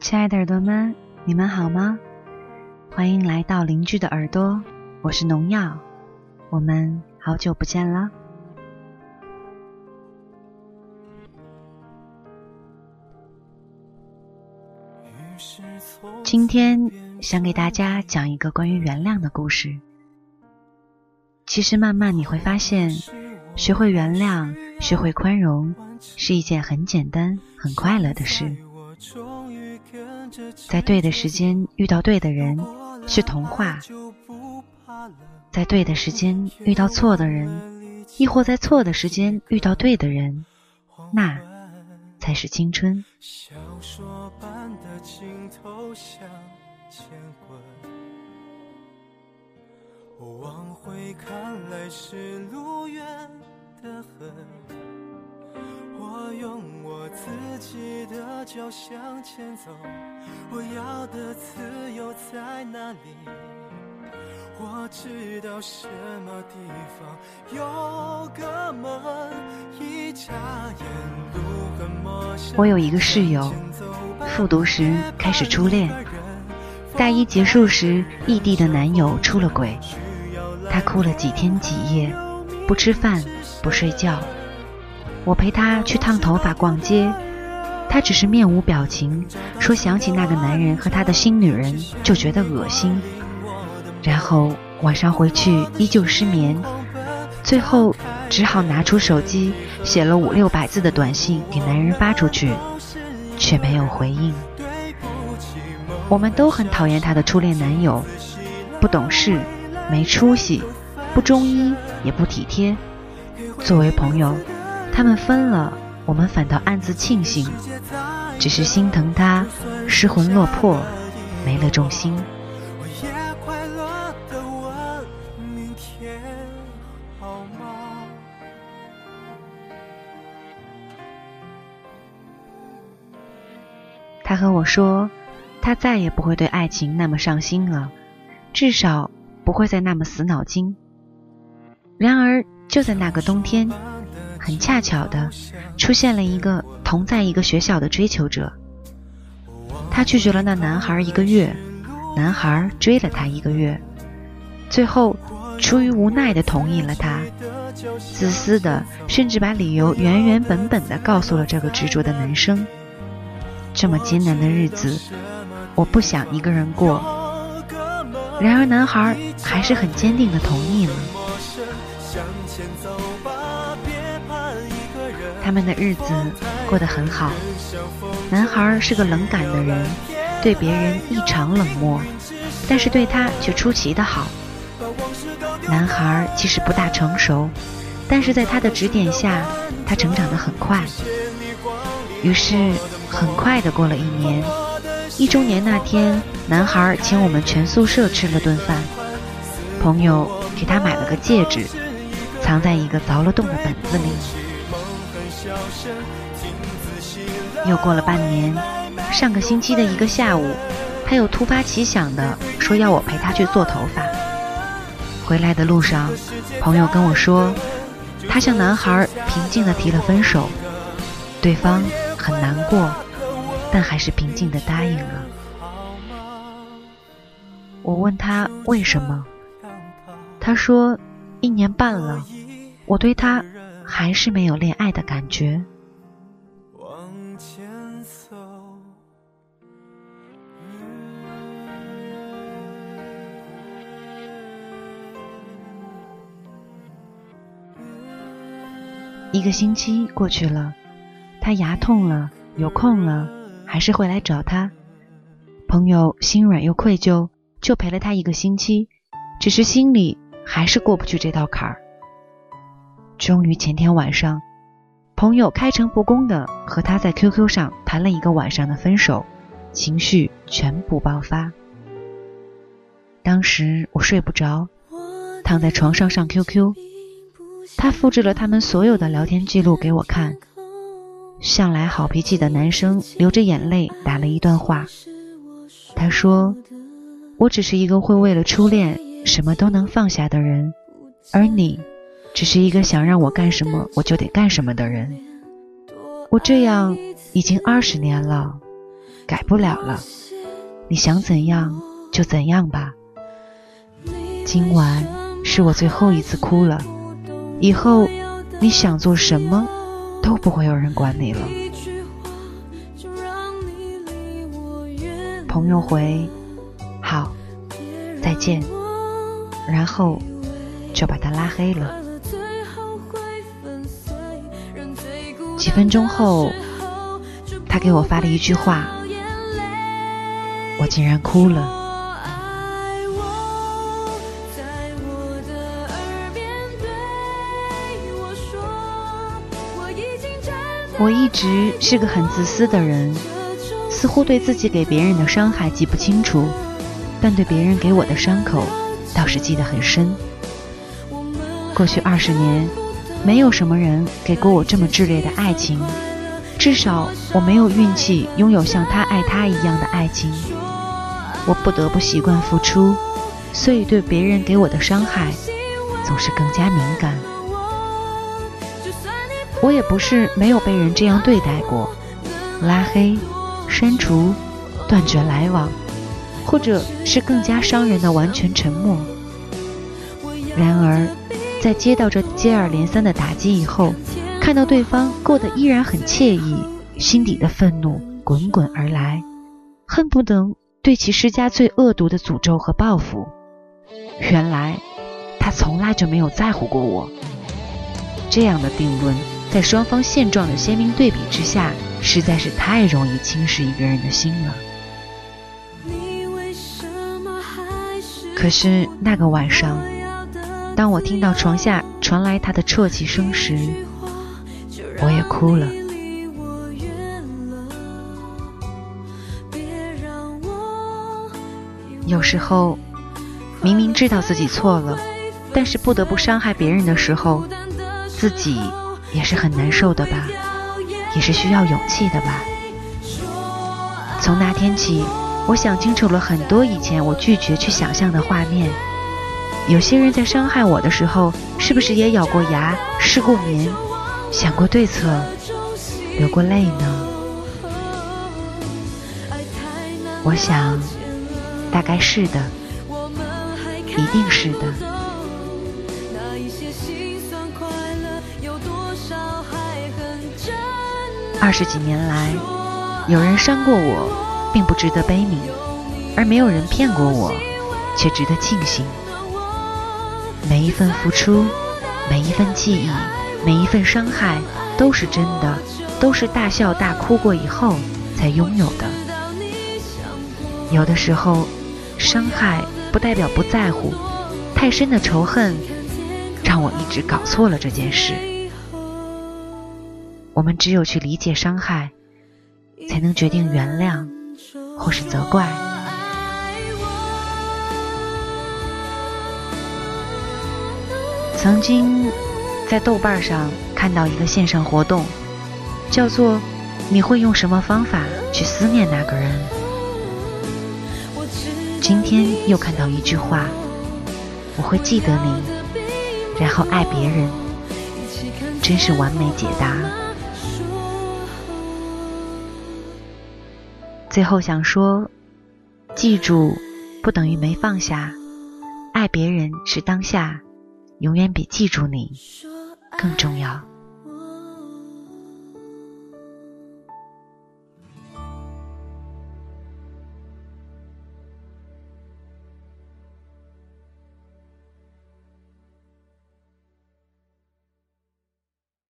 亲爱的耳朵们，你们好吗？欢迎来到邻居的耳朵，我是农药，我们好久不见了。今天想给大家讲一个关于原谅的故事。其实慢慢你会发现，学会原谅、学会宽容，是一件很简单、很快乐的事。在对的时间遇到对的人是童话，在对的时间遇到错的人，亦或在错的时间遇到对的人，那才是青春。往回看来是路远的很。的脚向前走，我要的自由在哪里？我知道什么地方有个门，一眨眼路很陌生。我有一个室友，复读时开始初恋，大一结束时异地的男友出了轨，她哭了几天几夜，不吃饭不睡觉。我陪他去烫头发、逛街，他只是面无表情，说想起那个男人和他的新女人就觉得恶心，然后晚上回去依旧失眠，最后只好拿出手机写了五六百字的短信给男人发出去，却没有回应。我们都很讨厌他的初恋男友，不懂事、没出息、不忠一也不体贴。作为朋友。他们分了，我们反倒暗自庆幸，只是心疼他失魂落魄，没了重心。他和我说，他再也不会对爱情那么上心了，至少不会再那么死脑筋。然而，就在那个冬天。很恰巧的，出现了一个同在一个学校的追求者。他拒绝了那男孩一个月，男孩追了他一个月，最后出于无奈的同意了他。自私的，甚至把理由原原本本的告诉了这个执着的男生。这么艰难的日子，我不想一个人过。然而男孩还是很坚定的同意了。他们的日子过得很好。男孩是个冷感的人，对别人异常冷漠，但是对他却出奇的好。男孩其实不大成熟，但是在他的指点下，他成长得很快。于是很快的过了一年，一周年那天，男孩请我们全宿舍吃了顿饭，朋友给他买了个戒指，藏在一个凿了洞的本子里。又过了半年，上个星期的一个下午，他又突发奇想的说要我陪他去做头发。回来的路上，朋友跟我说，他向男孩平静的提了分手，对方很难过，但还是平静的答应了。我问他为什么，他说一年半了，我对他。还是没有恋爱的感觉。往前走一个星期过去了，他牙痛了，有空了还是会来找他。朋友心软又愧疚，就陪了他一个星期，只是心里还是过不去这道坎儿。终于前天晚上，朋友开诚布公的和他在 QQ 上谈了一个晚上的分手，情绪全部爆发。当时我睡不着，躺在床上上 QQ，他复制了他们所有的聊天记录给我看。向来好脾气的男生流着眼泪打了一段话，他说：“我只是一个会为了初恋什么都能放下的人，而你。”只是一个想让我干什么我就得干什么的人，我这样已经二十年了，改不了了，你想怎样就怎样吧。今晚是我最后一次哭了，以后你想做什么都不会有人管你了。朋友回好，再见，然后就把他拉黑了。几分钟后，他给我发了一句话，我竟然哭了。我一直是个很自私的人，似乎对自己给别人的伤害记不清楚，但对别人给我的伤口倒是记得很深。过去二十年，没有什么人给过我这么炽烈的爱情，至少我没有运气拥有像他爱他一样的爱情。我不得不习惯付出，所以对别人给我的伤害总是更加敏感。我也不是没有被人这样对待过，拉黑、删除、断绝来往，或者是更加伤人的完全沉默。然而，在接到这接二连三的打击以后，看到对方过得依然很惬意，心底的愤怒滚滚而来，恨不能对其施加最恶毒的诅咒和报复。原来，他从来就没有在乎过我。这样的定论。在双方现状的鲜明对比之下，实在是太容易侵蚀一个人的心了。可是那个晚上，当我听到床下传来他的啜泣声时，我也哭了。有时候，明明知道自己错了，但是不得不伤害别人的时候，自己。也是很难受的吧，也是需要勇气的吧。从那天起，我想清楚了很多以前我拒绝去想象的画面。有些人在伤害我的时候，是不是也咬过牙、失过眠、想过对策、流过泪呢？我想，大概是的，一定是的。二十几年来，有人伤过我，并不值得悲悯；而没有人骗过我，却值得庆幸。每一份付出，每一份记忆，每一份伤害，都是真的，都是大笑大哭过以后才拥有的。有的时候，伤害不代表不在乎，太深的仇恨，让我一直搞错了这件事。我们只有去理解伤害，才能决定原谅，或是责怪。曾经在豆瓣上看到一个线上活动，叫做“你会用什么方法去思念那个人？”今天又看到一句话：“我会记得你，然后爱别人。”真是完美解答。最后想说，记住，不等于没放下。爱别人是当下，永远比记住你更重要。